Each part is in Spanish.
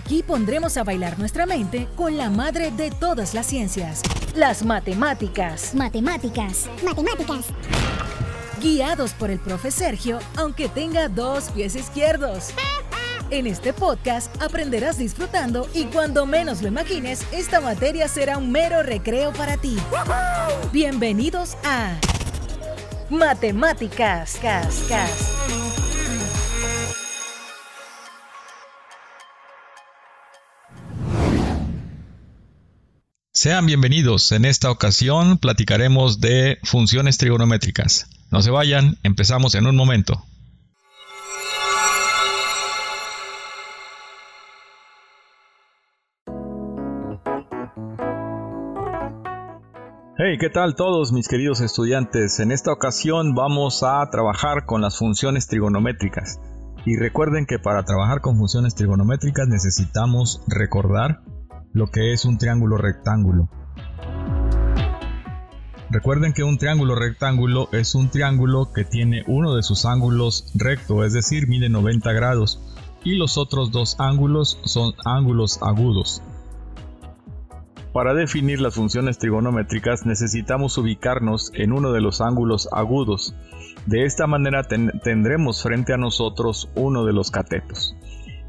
Aquí pondremos a bailar nuestra mente con la madre de todas las ciencias, las matemáticas. Matemáticas. Matemáticas. Guiados por el profe Sergio, aunque tenga dos pies izquierdos. En este podcast aprenderás disfrutando y cuando menos lo imagines, esta materia será un mero recreo para ti. Bienvenidos a Matemáticas. Cas, cas. Sean bienvenidos. En esta ocasión platicaremos de funciones trigonométricas. No se vayan, empezamos en un momento. Hey, ¿qué tal todos mis queridos estudiantes? En esta ocasión vamos a trabajar con las funciones trigonométricas. Y recuerden que para trabajar con funciones trigonométricas necesitamos recordar lo que es un triángulo rectángulo. Recuerden que un triángulo rectángulo es un triángulo que tiene uno de sus ángulos recto, es decir, mide 90 grados, y los otros dos ángulos son ángulos agudos. Para definir las funciones trigonométricas necesitamos ubicarnos en uno de los ángulos agudos. De esta manera tendremos frente a nosotros uno de los catetos.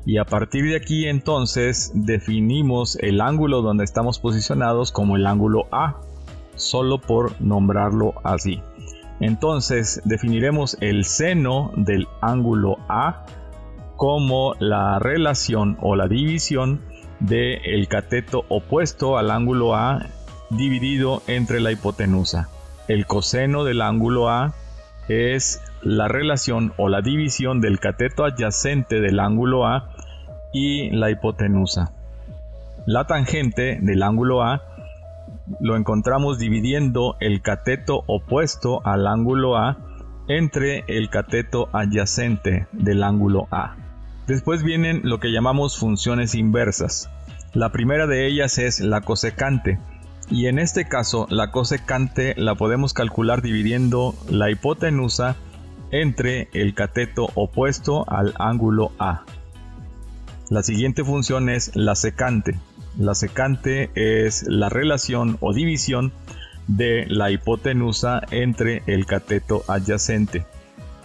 Y a partir de aquí entonces definimos el ángulo donde estamos posicionados como el ángulo A, solo por nombrarlo así. Entonces definiremos el seno del ángulo A como la relación o la división del cateto opuesto al ángulo A dividido entre la hipotenusa. El coseno del ángulo A es la relación o la división del cateto adyacente del ángulo A y la hipotenusa. La tangente del ángulo A lo encontramos dividiendo el cateto opuesto al ángulo A entre el cateto adyacente del ángulo A. Después vienen lo que llamamos funciones inversas. La primera de ellas es la cosecante, y en este caso la cosecante la podemos calcular dividiendo la hipotenusa entre el cateto opuesto al ángulo A. La siguiente función es la secante. La secante es la relación o división de la hipotenusa entre el cateto adyacente.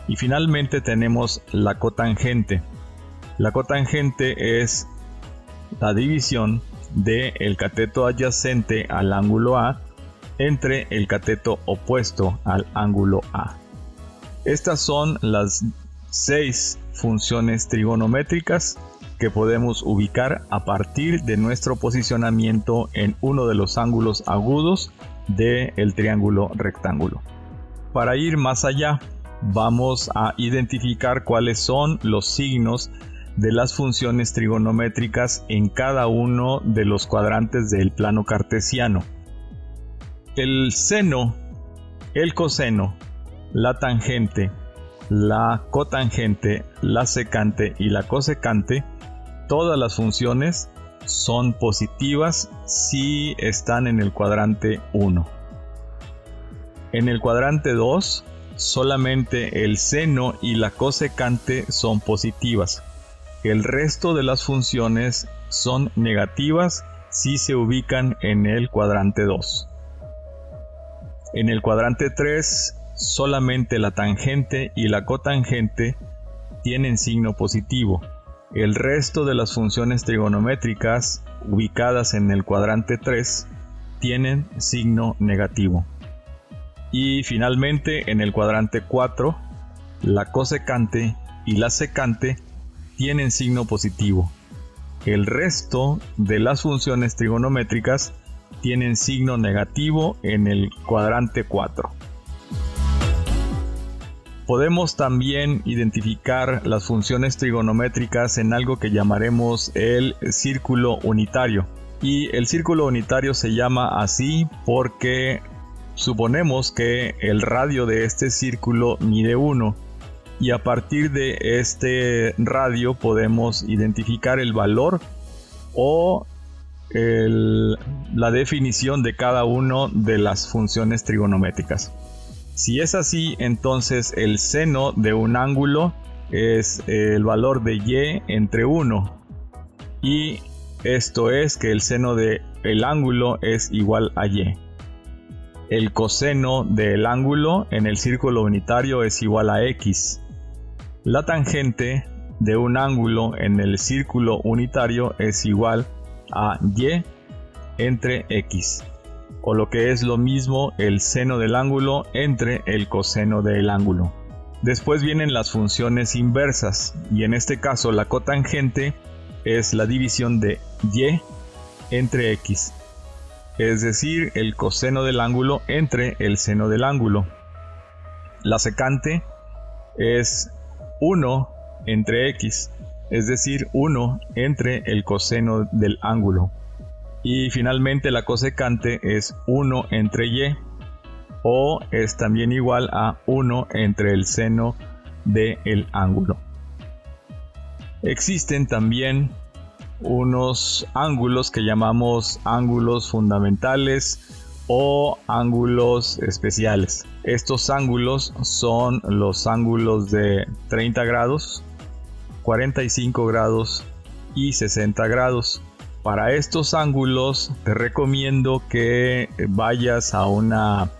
Y finalmente tenemos la cotangente. La cotangente es la división del el cateto adyacente al ángulo A entre el cateto opuesto al ángulo A. Estas son las seis funciones trigonométricas que podemos ubicar a partir de nuestro posicionamiento en uno de los ángulos agudos del triángulo rectángulo. Para ir más allá, vamos a identificar cuáles son los signos de las funciones trigonométricas en cada uno de los cuadrantes del plano cartesiano. El seno, el coseno, la tangente, la cotangente, la secante y la cosecante, todas las funciones son positivas si están en el cuadrante 1. En el cuadrante 2, solamente el seno y la cosecante son positivas. El resto de las funciones son negativas si se ubican en el cuadrante 2. En el cuadrante 3 solamente la tangente y la cotangente tienen signo positivo. El resto de las funciones trigonométricas ubicadas en el cuadrante 3 tienen signo negativo. Y finalmente en el cuadrante 4, la cosecante y la secante tienen signo positivo. El resto de las funciones trigonométricas tienen signo negativo en el cuadrante 4. Podemos también identificar las funciones trigonométricas en algo que llamaremos el círculo unitario. Y el círculo unitario se llama así porque suponemos que el radio de este círculo mide 1 y a partir de este radio podemos identificar el valor o la definición de cada una de las funciones trigonométricas. Si es así, entonces el seno de un ángulo es el valor de y entre 1. y esto es que el seno del el ángulo es igual a y. El coseno del ángulo en el círculo unitario es igual a x. La tangente de un ángulo en el círculo unitario es igual a y entre x, o lo que es lo mismo el seno del ángulo entre el coseno del ángulo. Después vienen las funciones inversas, y en este caso la cotangente es la división de y entre x, es decir, el coseno del ángulo entre el seno del ángulo. La secante es 1 entre x, es decir, 1 entre el coseno del ángulo. Y finalmente la cosecante es 1 entre y, o es también igual a 1 entre el seno del ángulo. Existen también unos ángulos que llamamos ángulos fundamentales o ángulos especiales. Estos ángulos son los ángulos de 30 grados, 45 grados y 60 grados. Para estos ángulos te recomiendo que vayas a una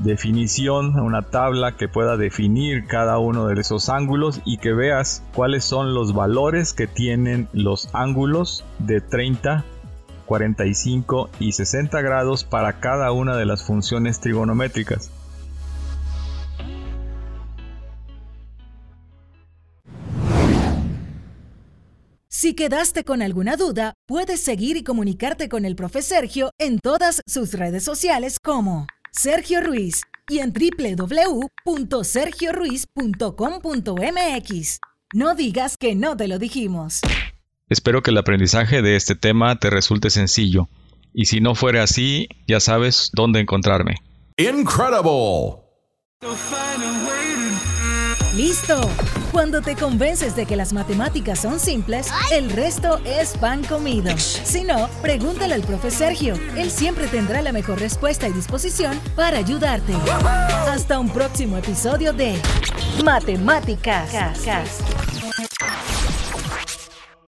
definición, una tabla que pueda definir cada uno de esos ángulos y que veas cuáles son los valores que tienen los ángulos de 30, 45 y 60 grados para cada una de las funciones trigonométricas. Si quedaste con alguna duda, puedes seguir y comunicarte con el profe Sergio en todas sus redes sociales como Sergio Ruiz y en www.sergioruiz.com.mx. No digas que no te lo dijimos. Espero que el aprendizaje de este tema te resulte sencillo. Y si no fuera así, ya sabes dónde encontrarme. Incredible. Listo. Cuando te convences de que las matemáticas son simples, el resto es pan comido. Si no, pregúntale al profe Sergio. Él siempre tendrá la mejor respuesta y disposición para ayudarte. Hasta un próximo episodio de Matemáticas.